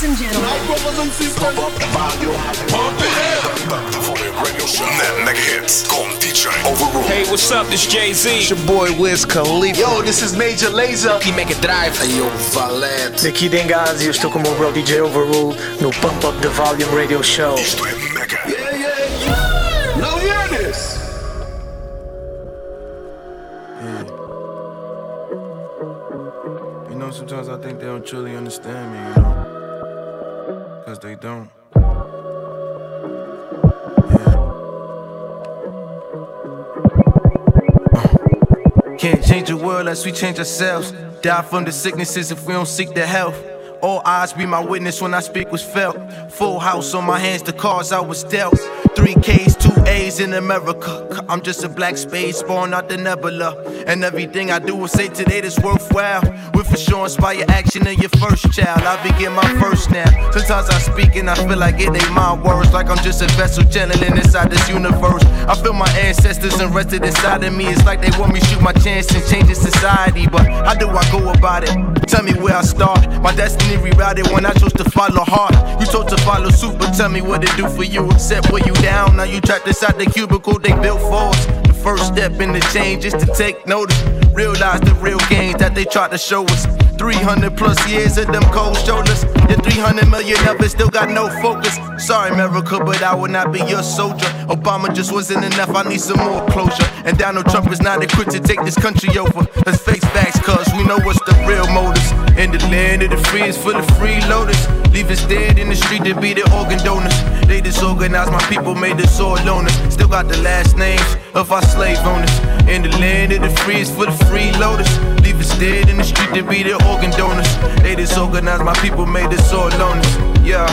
Ladies and gentlemen. brothers and sisters. Pump up the volume. Pump it up. The volume radio show. Mega hits con DJ Overrule. Hey, what's up? This Jay Z. It's your boy Wiz Khalifa. Yo, this is Major Lazer. make Mega Drive. Hey, yo, Valete. Daqui Dengazi, eu estou com o meu bro DJ Overrule no Pump Up the Volume Radio Show. Isto é Mega. Yeah, yeah, yeah. Now hear this. Hmm. You know, sometimes I think they don't truly understand me, you know? Cause they don't. Yeah. Uh. Can't change the world unless we change ourselves. Die from the sicknesses if we don't seek the health. All eyes be my witness when I speak was felt. Full house on my hands, the cards I was dealt. Three K's, two A's in America. I'm just a black space born out the nebula. And everything I do will say today that's worthwhile. With for sure inspire action in your first child. I begin my first now. Sometimes I speak and I feel like it ain't my words. Like I'm just a vessel channeling inside this universe. I feel my ancestors invested inside of me. It's like they want me shoot my chance and change the society. But how do I go about it? Tell me where I start. My destiny rerouted when I chose to follow hard. You chose to follow suit, but tell me what it do for you. Except where you down. Now you trapped inside the cubicle they built for us. The first step in the change is to take notice. Realize the real gains that they tried to show us. 300 plus years of them cold shoulders. The 300 million of it still got no focus. Sorry, America, but I will not be your soldier. Obama just wasn't enough, I need some more closure. And Donald Trump is not equipped to take this country over. Let's face facts, cuz we know what's the real motives. In the land of the free is full of freeloaders. Leave us dead in the street to be the organ donors. They disorganized my people, made us all loners. Still got the last names of our slave owners. In the land of the free is full of freeloaders. Leave us dead in the street to be the organ donors. They disorganized my people, made us all loners. Yeah.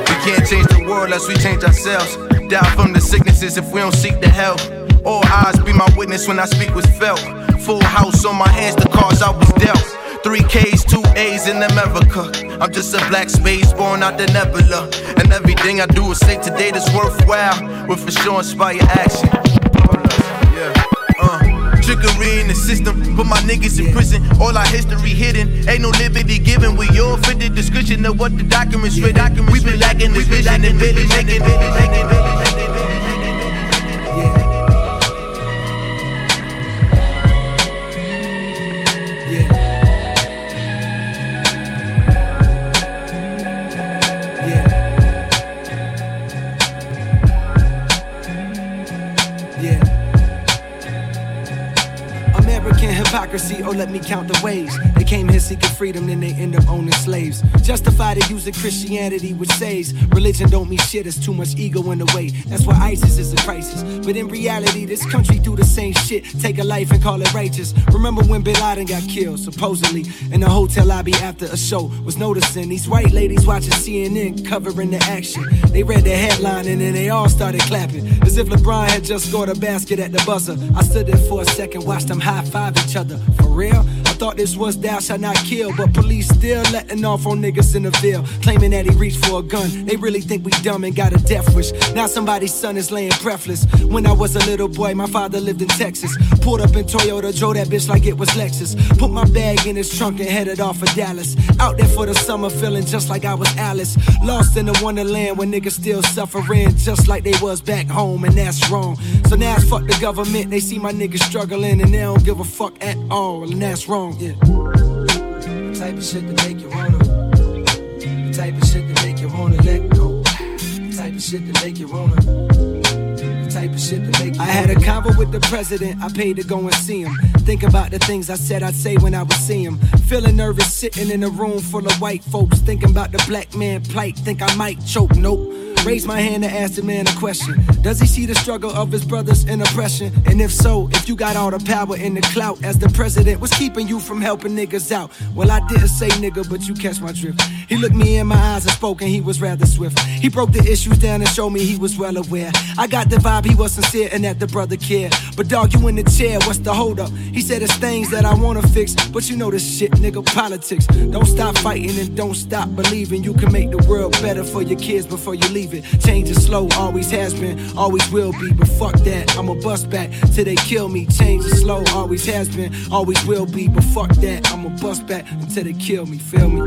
We can't change the world unless we change ourselves. Die from the sicknesses if we don't seek the help. All eyes be my witness when I speak was felt. Full house on my hands, the cards I was dealt. Three K's, two A's in America. I'm just a black space born out the nebula. And everything I do is say today that's worthwhile. With for sure inspire action. Yeah. Uh, trickery in the system, put my niggas in prison. All our history hidden, ain't no liberty given. We all fit the description of what the documents read. We been lacking this vision and really making or oh, let me count the ways. Came here seeking freedom, then they end up owning slaves. Justify the use of Christianity, which says religion don't mean shit, it's too much ego in the way. That's why ISIS is a crisis. But in reality, this country do the same shit. Take a life and call it righteous. Remember when Bin Laden got killed, supposedly, in a hotel lobby after a show? Was noticing these white ladies watching CNN covering the action. They read the headline and then they all started clapping. As if LeBron had just scored a basket at the buzzer. I stood there for a second, watched them high five each other. For real? I thought this was thou shalt not kill, but police still letting off on niggas in the Ville, claiming that he reached for a gun. They really think we dumb and got a death wish. Now somebody's son is laying breathless. When I was a little boy, my father lived in Texas. Pulled up in Toyota, drove that bitch like it was Lexus. Put my bag in his trunk and headed off for Dallas. Out there for the summer, feeling just like I was Alice. Lost in the wonderland where niggas still suffering, just like they was back home, and that's wrong. So now it's fuck the government. They see my niggas struggling and they don't give a fuck at all, and that's wrong, yeah. The type of shit that make you wanna. The type of shit that make you wanna let go. The type of shit that make you wanna. I had a convo with the president, I paid to go and see him. Think about the things I said I'd say when I would see him. Feeling nervous sitting in a room full of white folks. Thinking about the black man plight, think I might choke. Nope. Raise my hand to ask the man a question. Does he see the struggle of his brothers in oppression? And if so, if you got all the power and the clout as the president, what's keeping you from helping niggas out? Well, I didn't say nigga, but you catch my drift. He looked me in my eyes and spoke, and he was rather swift. He broke the issues down and showed me he was well aware. I got the vibe he was sincere and that the brother cared. But dog, you in the chair, what's the hold up? He said it's things that I wanna fix, but you know this shit, nigga, politics. Don't stop fighting and don't stop believing you can make the world better for your kids before you leave. Change is slow, always has been, always will be. But fuck that, I'ma bust back till they kill me. Change is slow, always has been, always will be. But fuck that, I'ma bust back until they kill me. Feel me?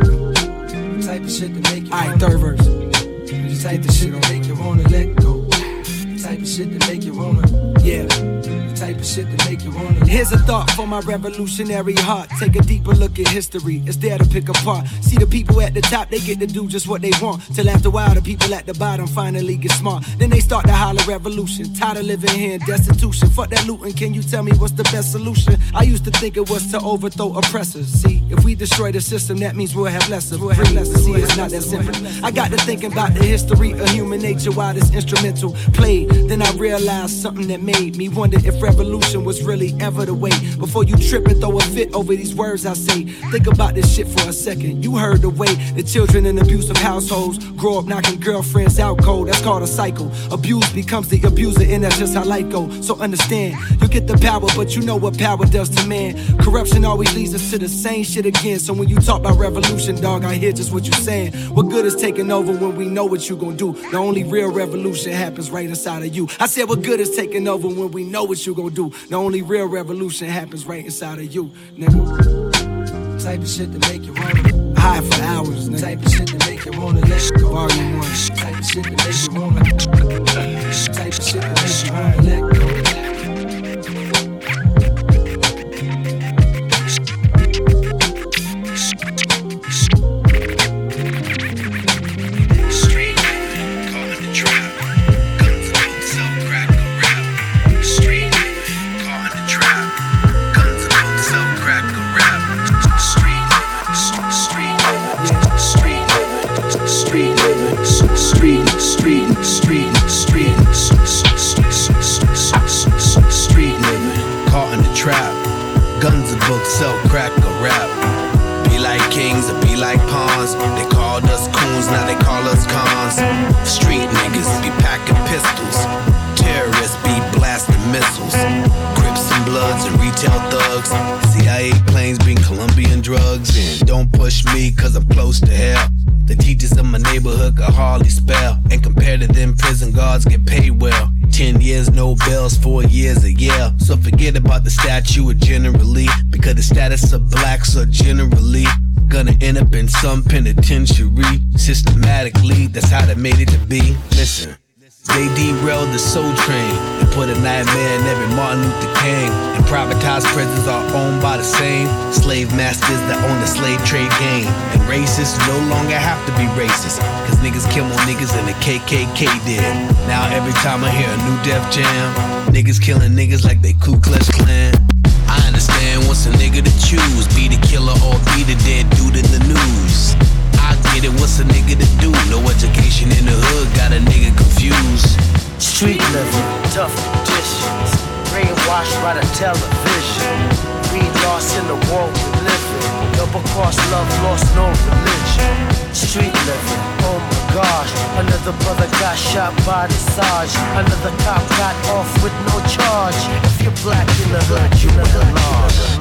Type of shit to make you. Alright, third verse. The type of shit to make you wanna let go. The type of shit to make you wanna, yeah type of shit to make you wanna. Here's a thought for my revolutionary heart. Take a deeper look at history. It's there to pick apart. See the people at the top, they get to do just what they want. Till after a while, the people at the bottom finally get smart. Then they start to holler revolution. Tired of living here in destitution. Fuck that looting. Can you tell me what's the best solution? I used to think it was to overthrow oppressors. See, if we destroy the system, that means we'll have less of. We'll have less. See, it's not that simple. I got to thinking about the history of human nature while this instrumental played. Then I realized something that made me wonder if revolution was really ever the way. Before you trip and throw a fit over these words I say, think about this shit for a second. You heard the way the children in abusive households grow up knocking girlfriends out cold. That's called a cycle. Abuse becomes the abuser, and that's just how life goes. So understand, you get the power, but you know what power does to man. Corruption always leads us to the same shit again. So when you talk about revolution, dog, I hear just what you're saying. What good is taking over when we know what you gonna do? The only real revolution happens right inside of you. I said, what good is taking over when we know what you gonna do? The only real revolution happens right inside of you, nigga. Type of shit to make you wanna high for hours, nigga. Type of shit to make you wanna let go. Volume one. Type of shit to make you wanna. Type of shit to make you wanna let go. Sell crack or rap. Be like kings or be like pawns. They called us coons, now they call us cons. Street niggas be packing pistols. Terrorists be blasting missiles. Crips and Bloods and retail thugs. CIA planes bring Colombian drugs. And don't push me, cause I'm close to hell. The teachers of my neighborhood could hardly spell. And compared to them, prison guards get paid well. Ten years, no bells, four years a year. So forget about the statue generally, because the status of blacks are generally gonna end up in some penitentiary. Systematically, that's how they made it to be. Listen. They derailed the soul train and put a nightmare in every Martin Luther King. And privatized prisons are owned by the same slave masters that own the slave trade game. And racists no longer have to be racist, cause niggas kill more niggas than the KKK did. Now every time I hear a new Def Jam, niggas killing niggas like they Ku Klux Klan. I understand what's a nigga to choose, be the killer or be the dead dude in the news. I get it, what's a nigga to do? No education in the hood, got a nigga confused. Street living, tough conditions, brainwashed by the television. We lost in the world we live in. Double cross love, lost no religion. Street living, oh my gosh. Another brother got shot by the Sarge. Another cop got off with no charge. If you're black in the hood, you belong.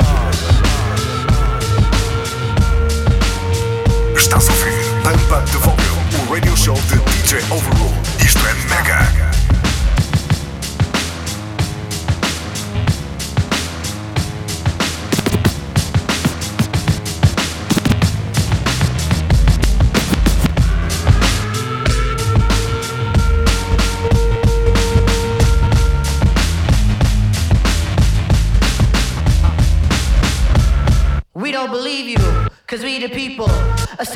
Estás a ouvir Up the Volume, o radio show de DJ Overrule. Isto é mega.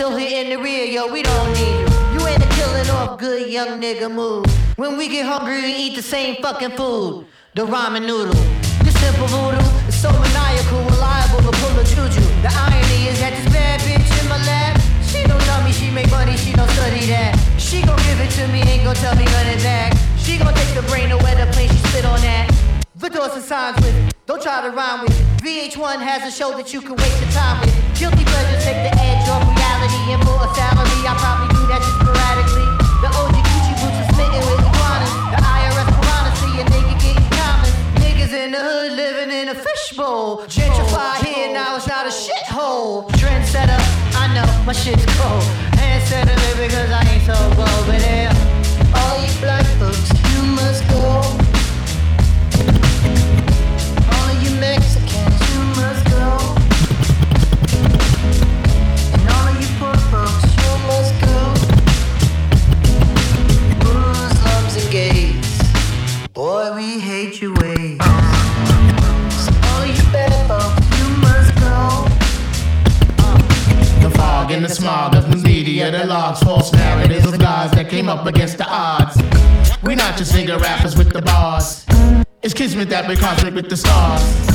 Still here in the rear, yo, we don't need you. You ain't a killing off good young nigga move. When we get hungry, we eat the same fucking food. The ramen noodle. This simple voodoo is so maniacal, reliable to pull a juju. The irony is that this bad bitch in my lap, she don't tell me she make money, she don't study that. She gon' give it to me, ain't gon' tell me none of that. She gon' take the brain away the plane, she spit on that. The doors and signs with, don't try to rhyme with. VH1 has a show that you can waste your time with. Guilty pleasures take the edge off salary, I probably do that just sporadically. The boots are smitten with iguanas. The IRS getting common. Niggas in the hood living in a fishbowl. Here, now it's not a. Trendsetter, I know my shit's cold. Handsetter because I with the stars.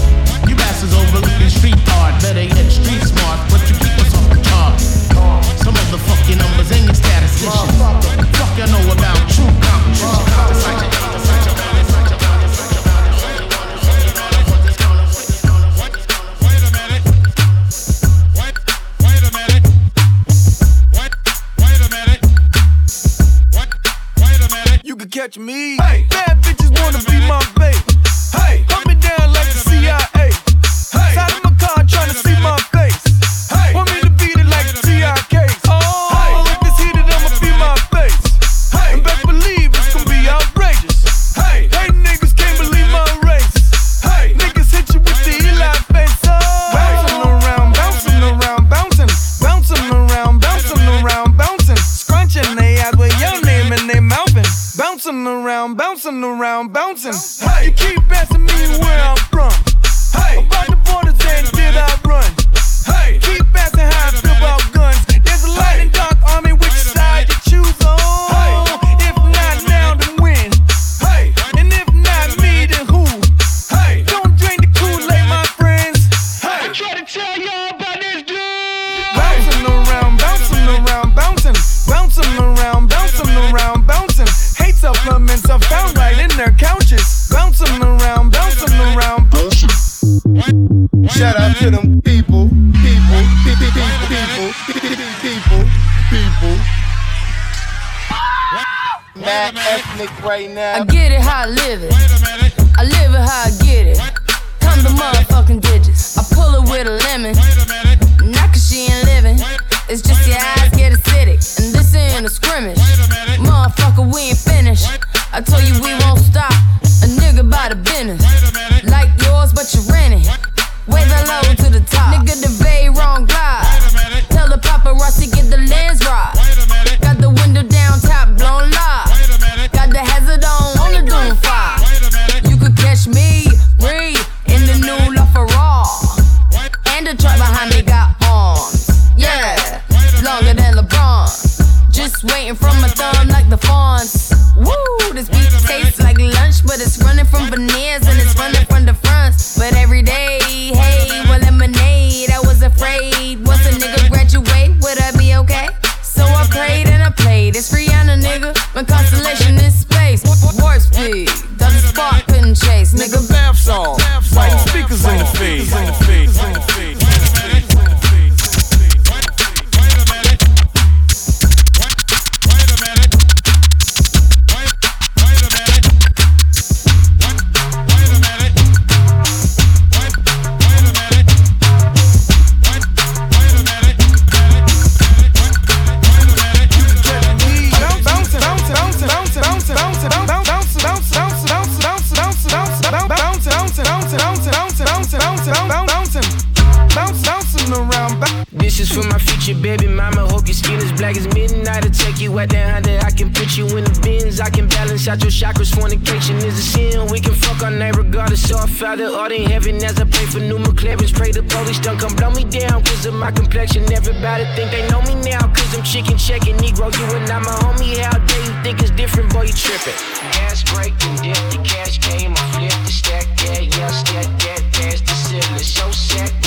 of my complexion. Everybody think they know me now, cause I'm chicken checking. Negro, you and I, my homie. How dare you think it's different, boy? You tripping. Gas break dip, the cash came. I flipped the stack, yeah, yeah, stack that past the ceiling. So sad.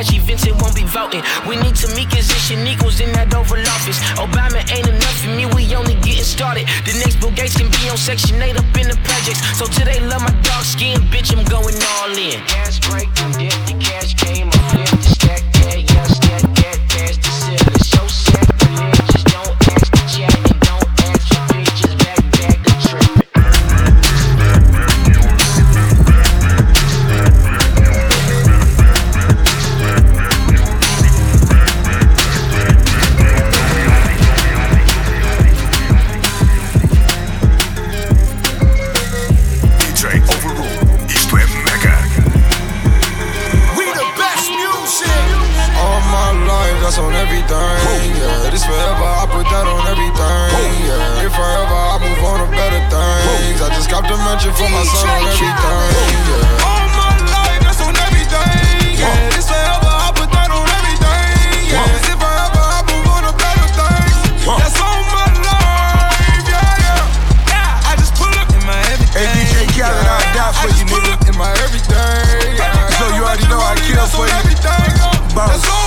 Apache Vincent won't be voting. We need Tamika's and equals in that Oval Office. Obama ain't enough for me, we only getting started. The next Bill Gates can be on Section 8 up in the projects. So today, love my dark skin, bitch, I'm going all in. Gas break, then the cash came that's on everything. Yeah, this forever, I put that on everything. Yeah, if forever, I move on to better things. I just got the mention for my son on everything. Yeah. All my life, that's on everything. Yeah, this forever, I I. That's my life. Yeah, yeah. I just in my everything. Khaled. I die for you, nigga. In my everything. Yeah. So you already know I kill for you. Bounce.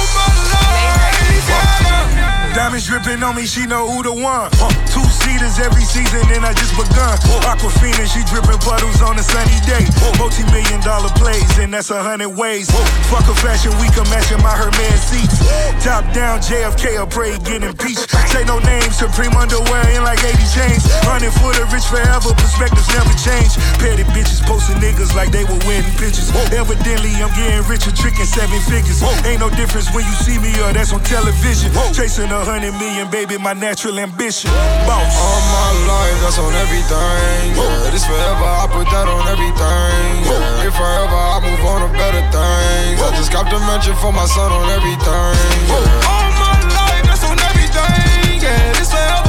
Diamonds dripping on me, she know who the one. Uh, two seaters every season, and I just begun. Aquafina, she dripping puddles on a sunny day. Multi million dollar plays, and that's a hundred ways. Fuck a fashion week, I'm matching my Hermes seats. Top down, JFK, I pray get impeached. Say no names, Supreme underwear in like 80 chains. Running for the rich forever, perspectives never change. Petty bitches posting niggas like they were winning pictures. Evidently, I'm getting richer, tricking seven figures. Ain't no difference when you see me or that's on television. Chasing a hundred million, baby, my natural ambition. Boss. All my life, that's on everything. Yeah, this forever, I put that on everything. Yeah, if forever, I move on to better things. I just got the mention for my son on everything. Yeah. All my life, that's on everything. Yeah, this forever,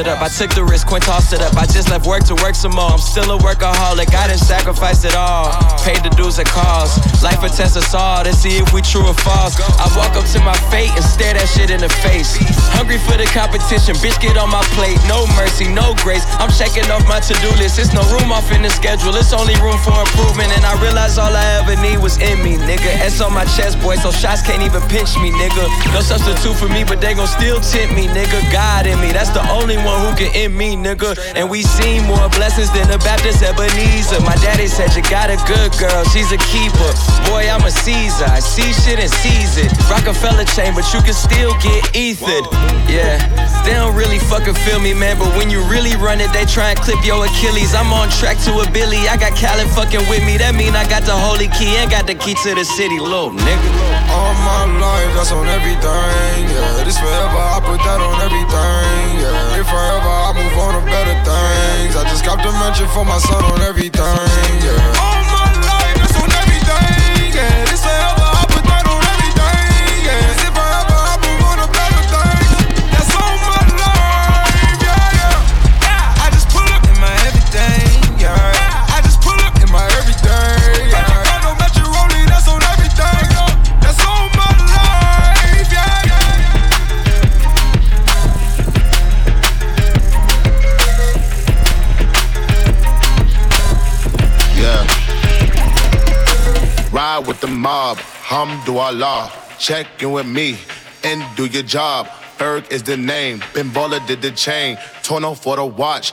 it up. I took the risk, Quinn tossed it up. I just left work to work some more. I'm still a workaholic. I didn't sacrifice it all. Paid the dues it cost. Life will test us all to see if we true or false. I walk up to my fate and stare that shit in the face. Hungry for the competition, bitch, get on my plate. No mercy, no grace. I'm checking off my to-do list. It's no room off in the schedule. It's only room for improvement. And I realize all I ever need was in me, nigga. S on my chest, boy, so shots can't even pinch me, nigga. No substitute for me, but they gon' still tempt me, nigga. God in me, that's the only one who can end me, nigga. And we seen more blessings than the Baptist Ebenezer. My daddy said you got a good girl, she's a keeper. Boy, I'm a Caesar. I see shit and seize it. Rockefeller chain, but you can still get ethered. Yeah, they don't really fucking feel me, man. But when you really run it, they try and clip your Achilles. I'm on track to a Billy. I got Khaled fucking with me. That mean I got the holy key and got the key to the city, little nigga. All my life, that's on everything. Yeah, this forever, I put that on everything. Yeah, if forever, I move on to better things. I just got the mention for my son on everything. Yeah. Hamdulillah. Check in with me and do your job. Berg is the name. Ben Baller did the chain. Torno for the watch.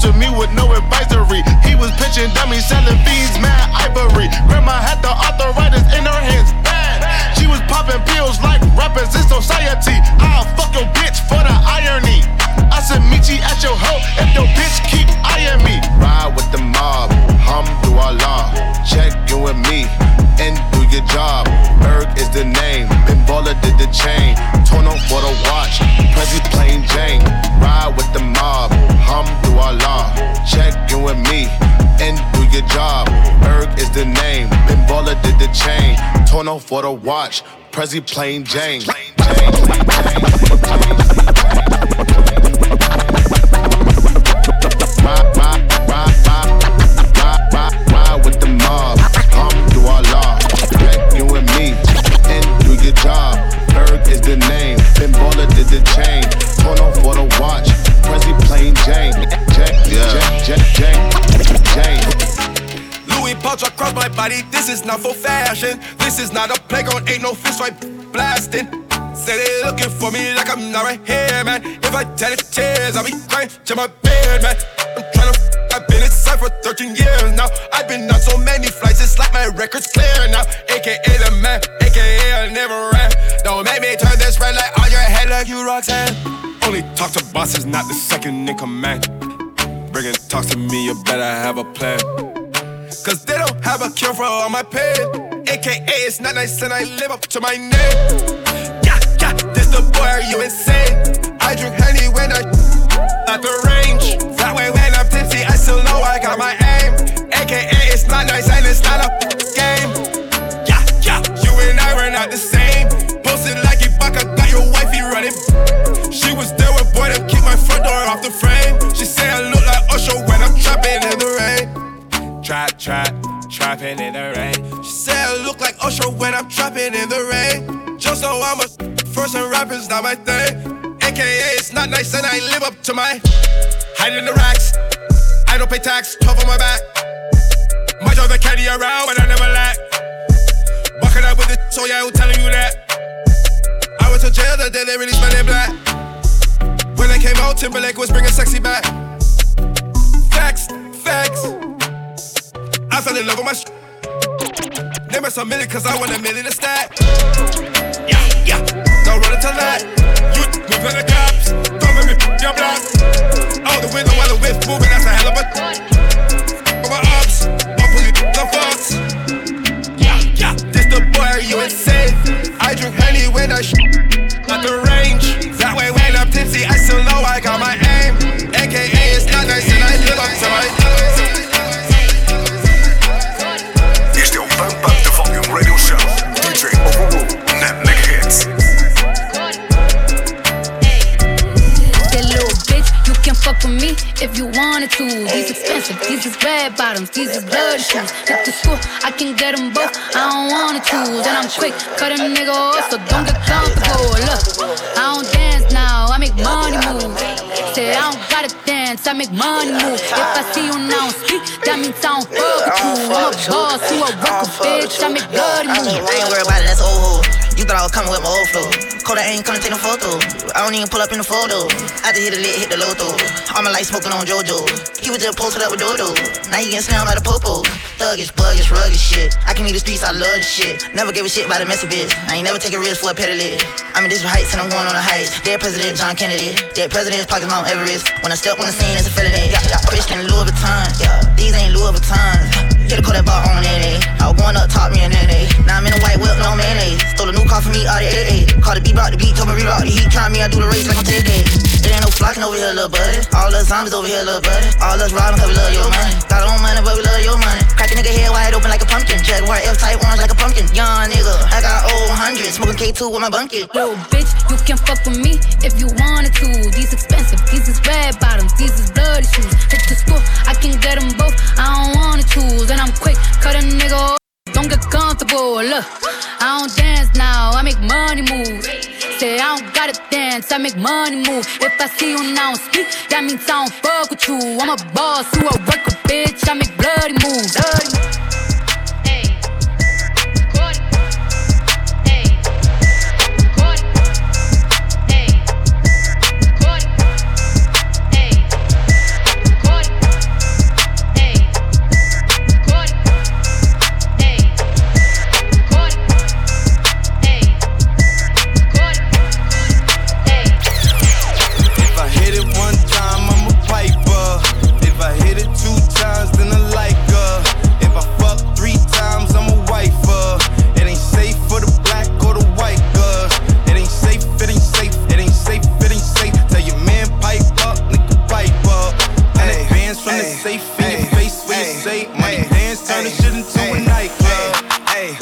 to me with no advisory. He was pitching dummies, selling fiends, mad ivory. Grandma had the arthritis in her hands, bad. She was popping pills like rappers in society. I'll fuck your bitch for the irony. I said, meet you at your hoe if your bitch keep eyeing me. For the watch. Prezi plain Jane. Ride, ride, ride, ride, ride, ride, ride with the mob. Hamdulillah. Check in with me and do your job. Berg is the name. Ben Baller did the chain. For the watch. Prezi plain Jane. Jane, Jane, Jane, Jane, Jane. Pouch across my body. This is not for fashion. This is not a playground. Ain't no fist fight blasting. say they looking for me like I'm not right here, man. If I tell it tears, I'll be crying to my bed, man. I'm trying to. I've been inside for 13 years now. I've been on so many flights, it's like my record's clear now. AKA the man, AKA I never ran. Don't make me turn this red light on your head like you Roxanne. Only talk to bosses, not the second in command. Bringing talks to me, you better have a plan. Cause they don't have a cure for all my pain. AKA, it's not nice and I live up to my name. Yeah, yeah, this the boy, are you insane? Trapping in the rain. She said I look like Usher when I'm trapping in the rain. Just so I'm a first and rapping's not my thing. AKA it's not nice and I live up to my hiding in the racks. I don't pay tax, 12 on my back. My drive the caddy around, but I never lack. Walking up with it, so yeah, who telling you that? I went to jail the day they really spelling black. When I came out, Timberlake was bringing sexy back. Facts, facts. I fell in love with my sh- Name us a million cause I want a million to stack. Yeah, yeah. Don't run into that. You move to the cops. Don't make me f- your block. Out the window while the whip moving, that's a hell of a. My ups, I'll pull you the fox. Yeah, yeah. This the boy, you insane? I drink honey when I sh- to. These expensive, these is red bottoms, these is bloody shoes. Hit the school, I can get them both, I don't wanna choose. And I'm quick, cut a nigga off, so don't get comfortable. Look, I don't dance now, I make money move. Say I don't gotta dance, I make money move. If I see you now speak, that means I don't fuck with you. I'm a boss, you a worker, bitch, I make bloody I ain't worried about it, that's old. You thought I was coming with my old flow. Kodak ain't coming take no photo. I don't even pull up in the photo. I just hit a lit, hit the loto. All my life smoking on JoJo. He was just posted up with Dodo. Now he getting slammed like the popo. Thuggish, buggish, rugged shit. I can leave the streets, I love this shit. Never give a shit about a messy bitch. I ain't never take a risk for a petty lit. I'm in this heights and I'm going on the heights. Dead President John Kennedy. Dead President's pockets Mount Everest. When I step on the scene, it's a felony. Yeah, yeah. Christian Louis Vuitton. Yeah, these ain't Louis Vuittons. Hit a call that bar on NA. Eh. I was going up, top me and NA. Eh. Now I'm in a white whip, no mayonnaise. Eh. Stole a new car for me, out of AA. Called the beat, brought the beat, told me reroute the heat. Try me, I do the race like I'm 10 days. There ain't no flocking over here, little buddy. All us zombies over here, little buddy. All us robbing cause we love your money. Got our own money, but we love your money. Crack a nigga head wide open like a pumpkin. Jaguar F type orange like a pumpkin. Young nigga, I got old hundred. Smoking K2 with my bunkie. Little bitch, you can fuck with me if you wanted to. These expensive, I don't dance now, I make money move. Say I don't gotta dance, I make money move. If I see you now speak, that means I don't fuck with you. I'm a boss, you a worker, bitch, I make bloody moves. Bloody from the safe in your face when you say money dance, turn the shit into a nightclub. Hey,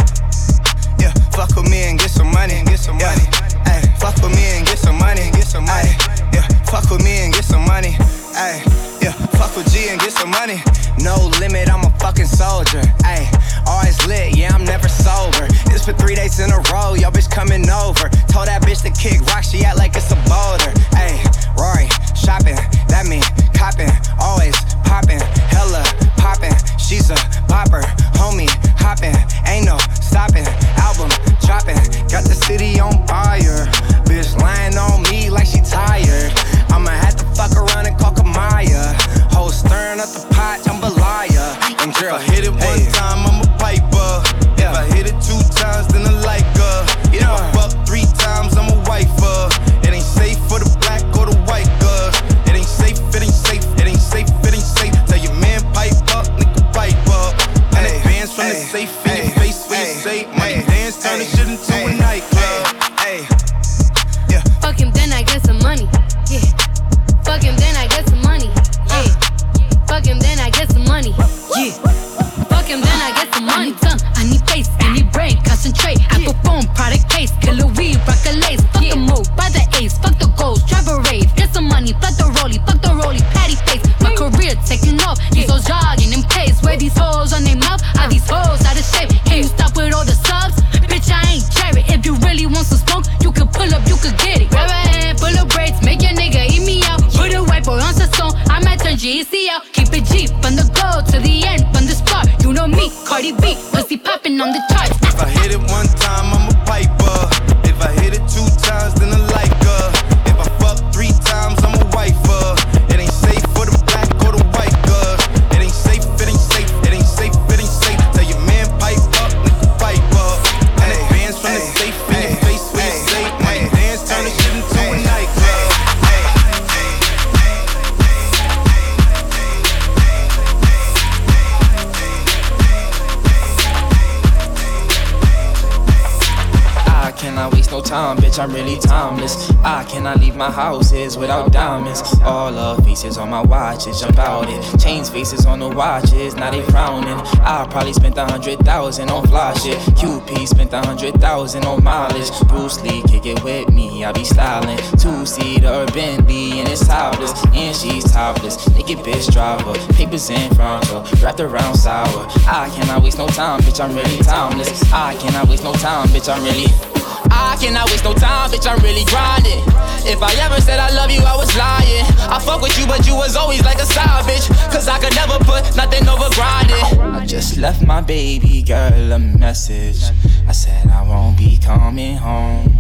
yeah, fuck with me and get some money, get some money. Hey, fuck with me and get some money, get some money. Yeah, fuck with me and get some money. Ay, yeah, fuck with G and get some money. No limit, I'm a fucking soldier. Ay, always lit, yeah, I'm never sober. This for three days in a row, yo bitch coming over. Told that bitch to kick rock, she act like it's a Out. Keep it G from the go to the end, from the start. You know me, Cardi B, pussy popping on the charts. If I hit it one time, I'm a piper. Bitch, I'm really timeless. I cannot leave my houses without diamonds. All the faces on my watches, jump out it. Chains faces on the watches, now they frowning. I probably spent a hundred thousand on fly shit. QP spent a hundred thousand on mileage. Bruce Lee, kick it with me, I be styling. Two seater Bentley, and it's topless. And she's topless. Naked bitch driver, papers in front of her, wrapped around sour. I cannot waste no time, bitch, I'm really timeless. I cannot waste no time, bitch, I'm really. I cannot waste no time, bitch, I'm really grinding. If I ever said I love you, I was lying. I fuck with you, but you was always like a side bitch. Cause I could never put nothing over grinding. I just left my baby girl a message. I said I won't be coming home.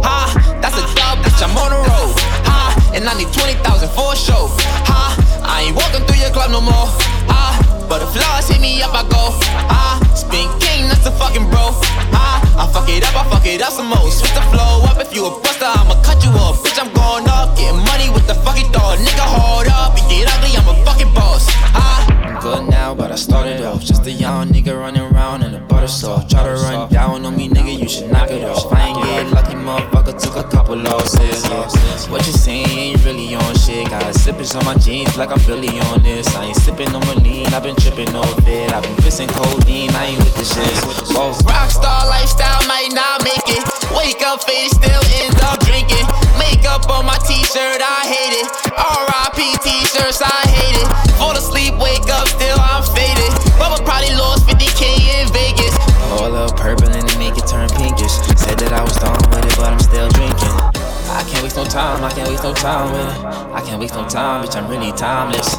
Ha, that's a dub, bitch, I'm on the road. Ha, and I need 20,000 for a show. Ha, I ain't walking through your club no more. Ha, but if flaws hit me up, I go. Ha, spin king, that's a fucking bro. Ha, I fuck it up, I fuck it up some more. Switch the flow up, if you a buster, I'ma cut you off. Bitch, I'm going up, getting money with the fucking dog. Nigga, hold up, and get ugly, I'm a fucking boss. Ha, I'm good now, but I started off just a young nigga running around in a butter soft. Try to run down on me, nigga, you should knock it off. I ain't get lucky, motherfucker, took a couple losses. What you saying ain't really on shit. Got slippers on my jeans like I'm Billy on this. I ain't sipping no lean, I've been tripping off it. I've been pissing codeine, I ain't with the shit. Rockstar lifestyle might not make it. Wake up faded, still end up drinking. Makeup on my t-shirt, I hate it. R.I.P. t-shirts, I hate it. Fall asleep, wake up, still I'm faded. Bubba probably lost 50k in Vegas. All up purple and then make it turn pinkish. Said that I was done with it, but I'm still drinking. I can't waste no time, I can't waste no time with it. I can't waste no time, bitch, I'm really timeless.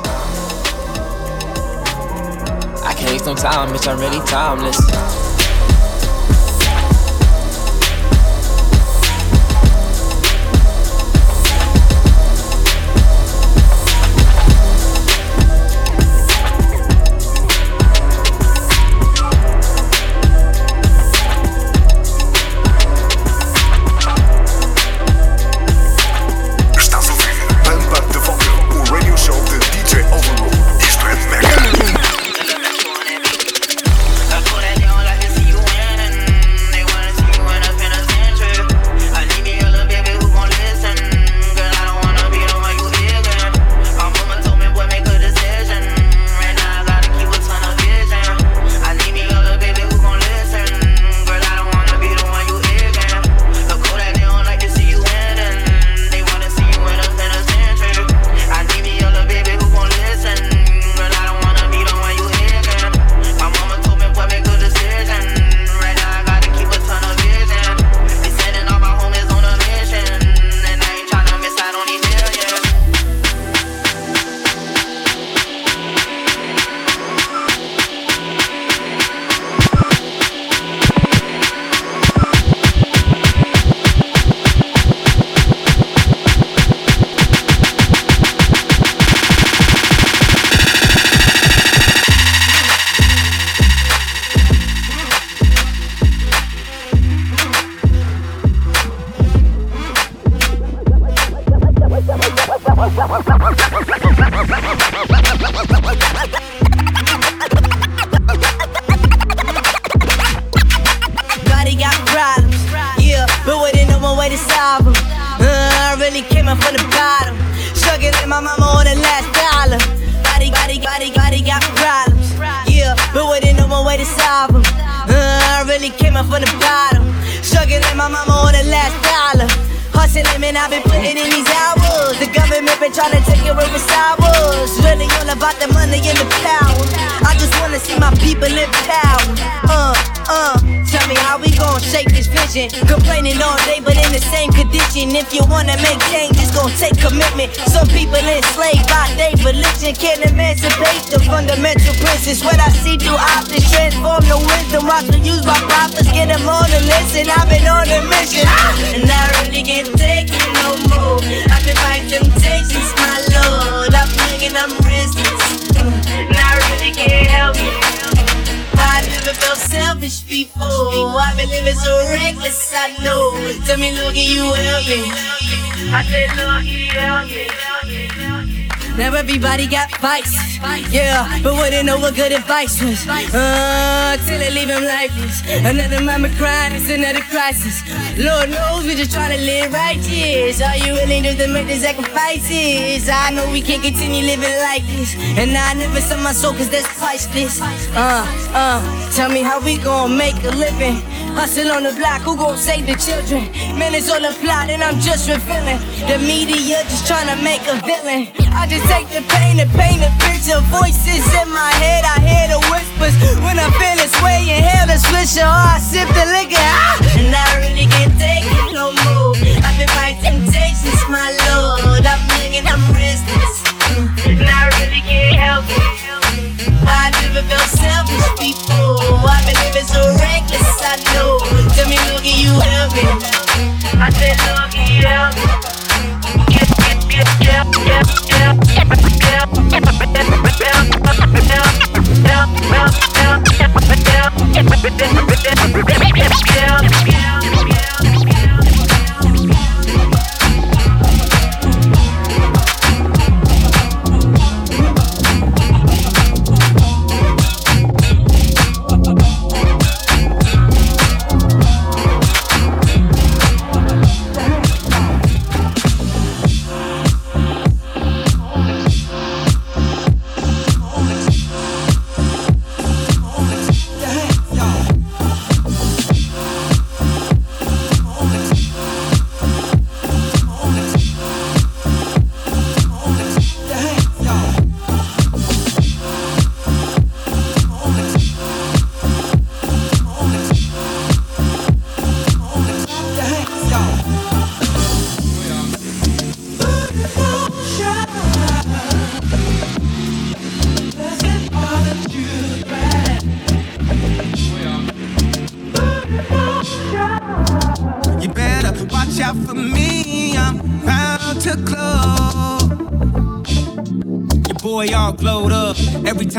I can't waste no time, bitch, I'm really timeless. Body got problems, yeah, but what ain't no way to solve uh, I really came up from the bottom, struggling my mama on the last dollar. Body, body, body, body got problems, yeah, but what ain't no way to solve uh, I really came up from the bottom, struggling my mama on the last dollar. Hustling, and I've been putting in these hours. Been trying to take away from hours. Really all about the money and the power. I just wanna see my people in power. Uh, uh. Me how we gon' shake this vision. Complaining all day, but in the same condition. If you wanna make change, it's gon' take commitment. Some people enslaved by their religion can't emancipate the fundamental principles. What I see through optics transform the wisdom. I can use my prophets, get them on the listen. I've been on a mission, and I really can't take it no more. I've been fighting temptations, my lord. I'm thinking I'm restless, and I really can't help it. I never felt selfish before. I've been living so reckless, I know. Tell me, look, you help me. I said, look, you help me. Now everybody got vices, yeah, but wouldn't know what good advice was. Uh, till it leave him lifeless. Another mama crying, it's another crisis. Lord knows we just trying to live righteous. Are you willing to make the sacrifices? I know we can't continue living like this, and I never sell my soul cause that's priceless. Uh, uh, tell me how we gon' make a living. Hustle on the block, who gon' save the children? Man, it's all a plot, and I'm just revealing. The media just trying to make a villain. I just take the pain and pain, a picture. Voices in my head, I hear the whispers. When I feel this way, inhale the swisher, or I sip the liquor. Ah! And I really can't take it no more. I've been fighting temptations, my lord. I'm thinking I'm restless. And I really can't help it. I never felt selfish before. I've been living so reckless, I know. Tell me, look, you help me. I said, look, you help me. You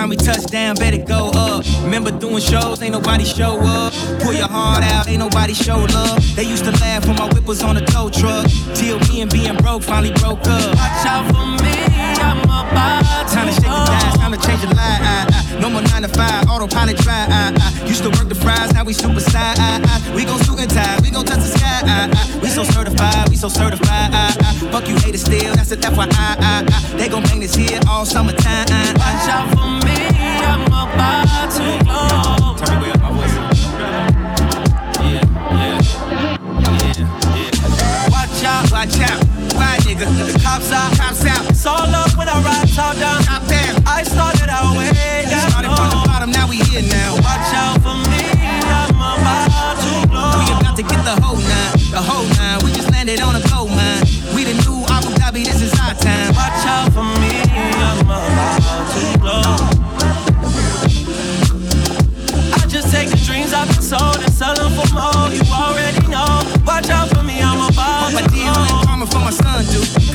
time we touch down, better go up. Remember doing shows, ain't nobody show up. Pull your heart out, ain't nobody show love. They used to laugh when my whip was on a tow truck. Till me and being broke finally broke up. Watch out for me, I'm about Time to shake the dice, time to change the lie. I, I. No more nine to five, autopilot drive. I, I. Used to work the fries, now we super side. I, I. We gon' suit and tie, we gon' touch the sky. I, I. We so certified, we so certified. I. Fuck you haters still, that's an FYI. I, I. I. They gon' bang this here all summertime. Watch out for me, I'm about to blow. Turn me up my voice. Yeah, yeah, yeah, yeah. Watch out, watch out. Why, nigga? The cops out, cops out. It's all up when I ride top down.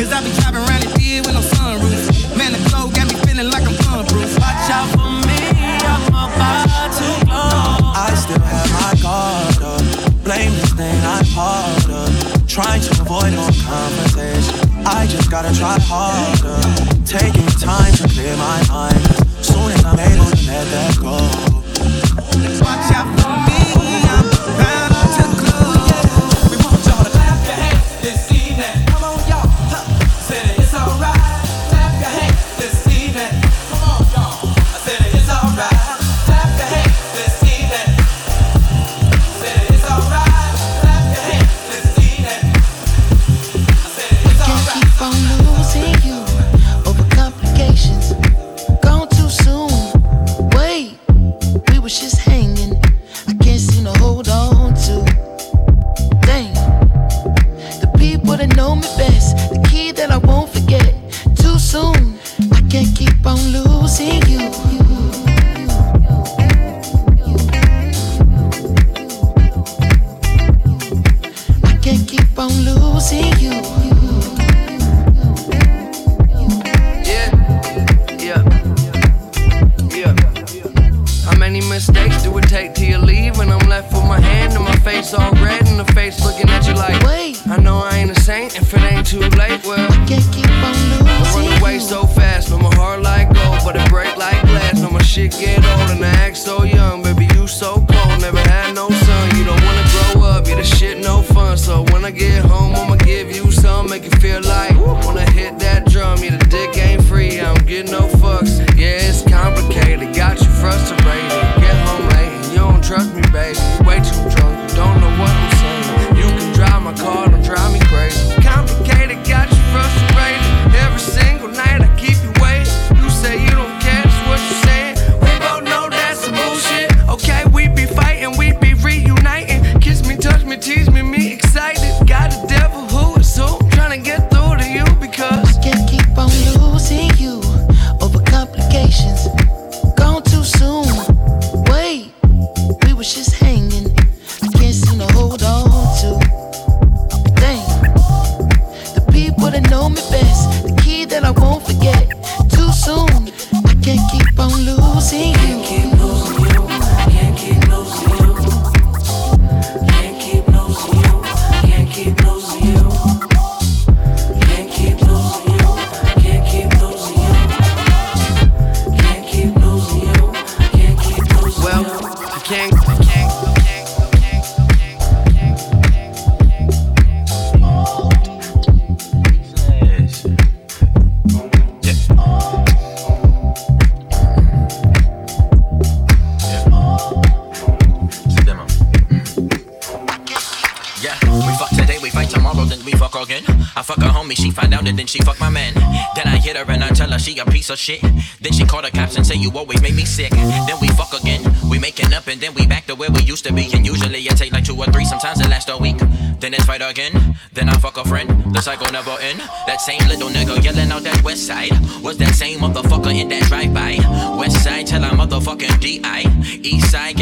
Cause I be driving around the deal with no sunroof. Man, the glow got me feeling like I'm gunproof. Watch out for me, I'm about to blow. I still have my guard up. Blame this thing I'm part of. Trying to avoid all conversation. I just gotta try harder. Taking time to clear my mind. Soon as I'm able to let that go. Watch out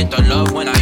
get the love when I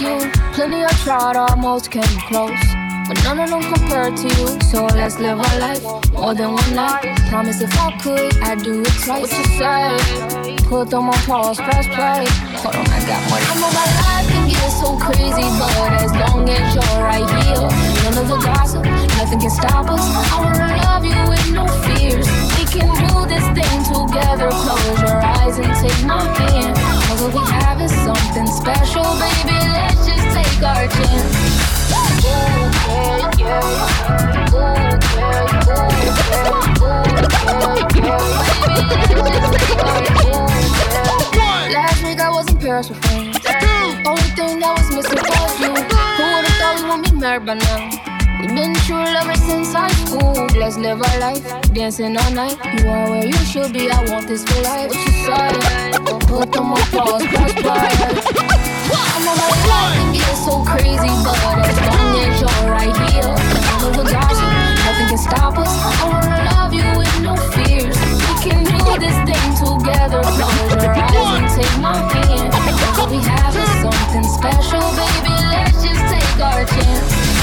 you. Plenty I tried, almost came close. But none of them compared to you. So let's live our life more than one night. Promise if I could, I'd do it twice. What you say? Put on my pause, press play. Hold on, I got money. I know my life can get so crazy, but as long as you're right here, none of the gossip, nothing can stop us. I wanna love you with no fears can do this thing together. Close your eyes and take my hand. All that we have is something special, baby. Let's just take our chance. Last week I was in Paris with friends. Only thing that was missing was you. Who would've thought we would be married by now? Been true lover since high school. Let's live our life, dancing all night. You are where you should be. I want this for life. What you say? Don't put them on pause, cross I'm on my way. and get so crazy, but as long as you're right here, I'm over Nothing can stop us. I wanna love you with no fears. We can do this thing together. Close your eyes and take my hand. All we have is something special, baby. Let's just take our chance.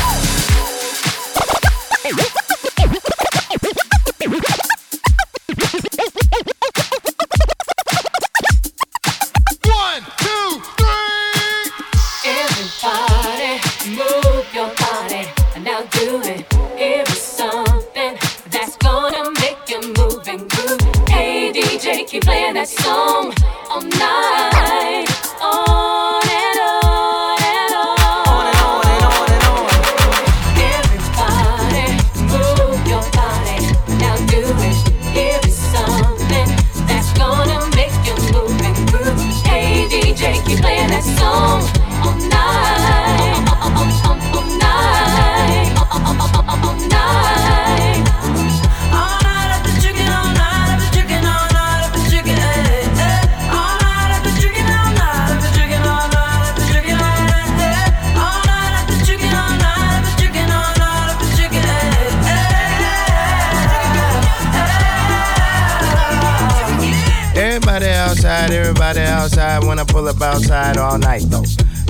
Up outside all night though.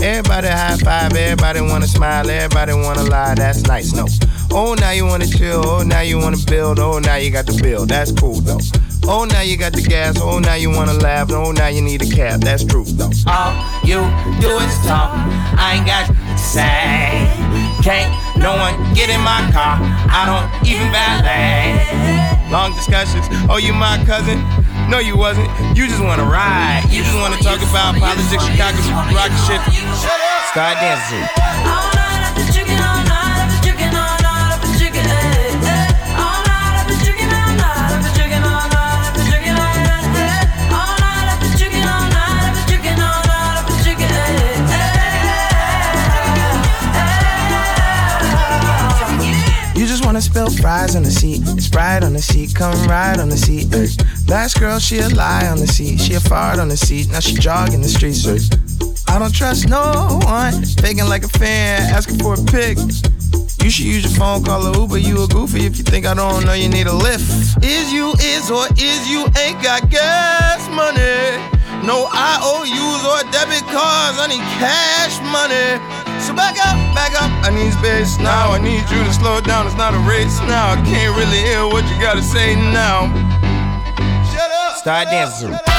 Everybody high five, everybody wanna smile, everybody wanna lie. That's nice, no. Oh, now you wanna chill, oh, now you wanna build, oh, now you got the bill. That's cool though. Oh, now you got the gas, oh, now you wanna laugh, oh, now you need a cab. That's true though. All you do is talk. I ain't got to say. Can't no one get in my car. I don't even valet. Long discussions. Oh, you my cousin? No, you wasn't. You just wanna ride. You just wanna talk about politics, Chicago, rock shit. Start dancing. Oh, wanna spill fries on the seat, It's Sprite on the seat, come ride on the seat. Ay. Last girl, she a lie on the seat, she a fart on the seat, now she jogging the streets. Ay. I don't trust no one, faking like a fan, asking for a pic. You should use your phone, call a Uber. You a goofy if you think I don't know you need a lift. Is you is or is you ain't got gas money? No IOUs or debit cards. I need cash money. So back up, back up. I need space now. I need you to slow down. It's not a race now. I can't really hear what you gotta say now. Shut up. Start dancing.